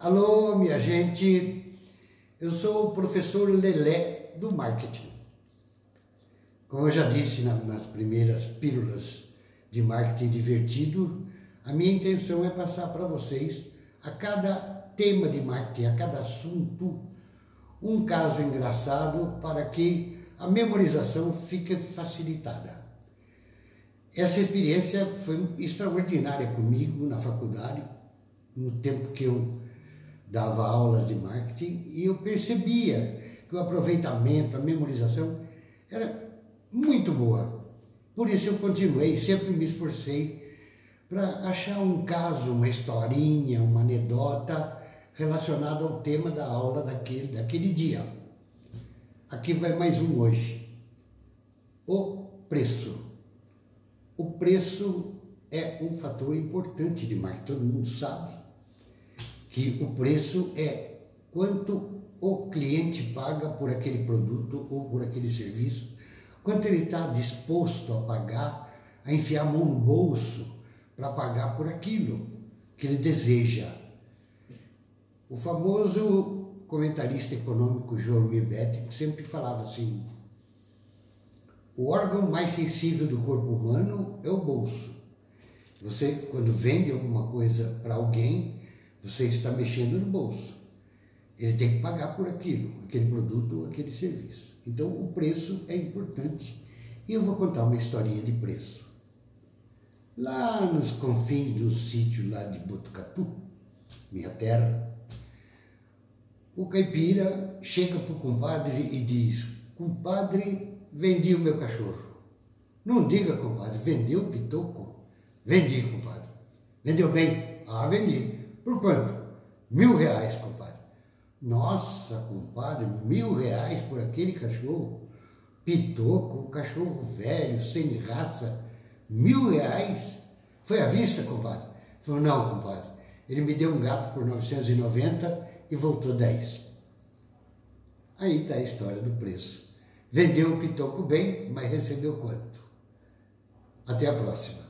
Alô, minha gente, eu sou o professor Lelé do marketing. Como eu já disse nas primeiras pílulas de marketing divertido, a minha intenção é passar para vocês a cada tema de marketing, a cada assunto, um caso engraçado para que a memorização fique facilitada. Essa experiência foi extraordinária comigo na faculdade, no tempo que eu dava aulas de marketing e eu percebia que o aproveitamento, a memorização era muito boa. Por isso eu continuei, sempre me esforcei para achar um caso, uma historinha, uma anedota relacionada ao tema da aula daquele, daquele dia. Aqui vai mais um hoje. O preço. O preço é um fator importante de marketing, todo mundo sabe que o preço é quanto o cliente paga por aquele produto ou por aquele serviço, quanto ele está disposto a pagar, a enfiar a mão no bolso para pagar por aquilo que ele deseja. O famoso comentarista econômico João Mirbetti sempre falava assim: o órgão mais sensível do corpo humano é o bolso. Você, quando vende alguma coisa para alguém, você está mexendo no bolso. Ele tem que pagar por aquilo, aquele produto ou aquele serviço. Então o preço é importante. E eu vou contar uma historinha de preço. Lá nos confins do sítio lá de Botucatu, minha terra, o caipira chega para o compadre e diz: Compadre, vendi o meu cachorro. Não diga, compadre, vendeu o pitoco? Vendi, compadre. Vendeu bem? Ah, vendi. Por quanto? Mil reais, compadre. Nossa, compadre, mil reais por aquele cachorro. Pitoco, um cachorro velho, sem raça. Mil reais? Foi à vista, compadre? Falou, não, compadre. Ele me deu um gato por 990 e voltou 10. Aí está a história do preço. Vendeu o pitoco bem, mas recebeu quanto? Até a próxima.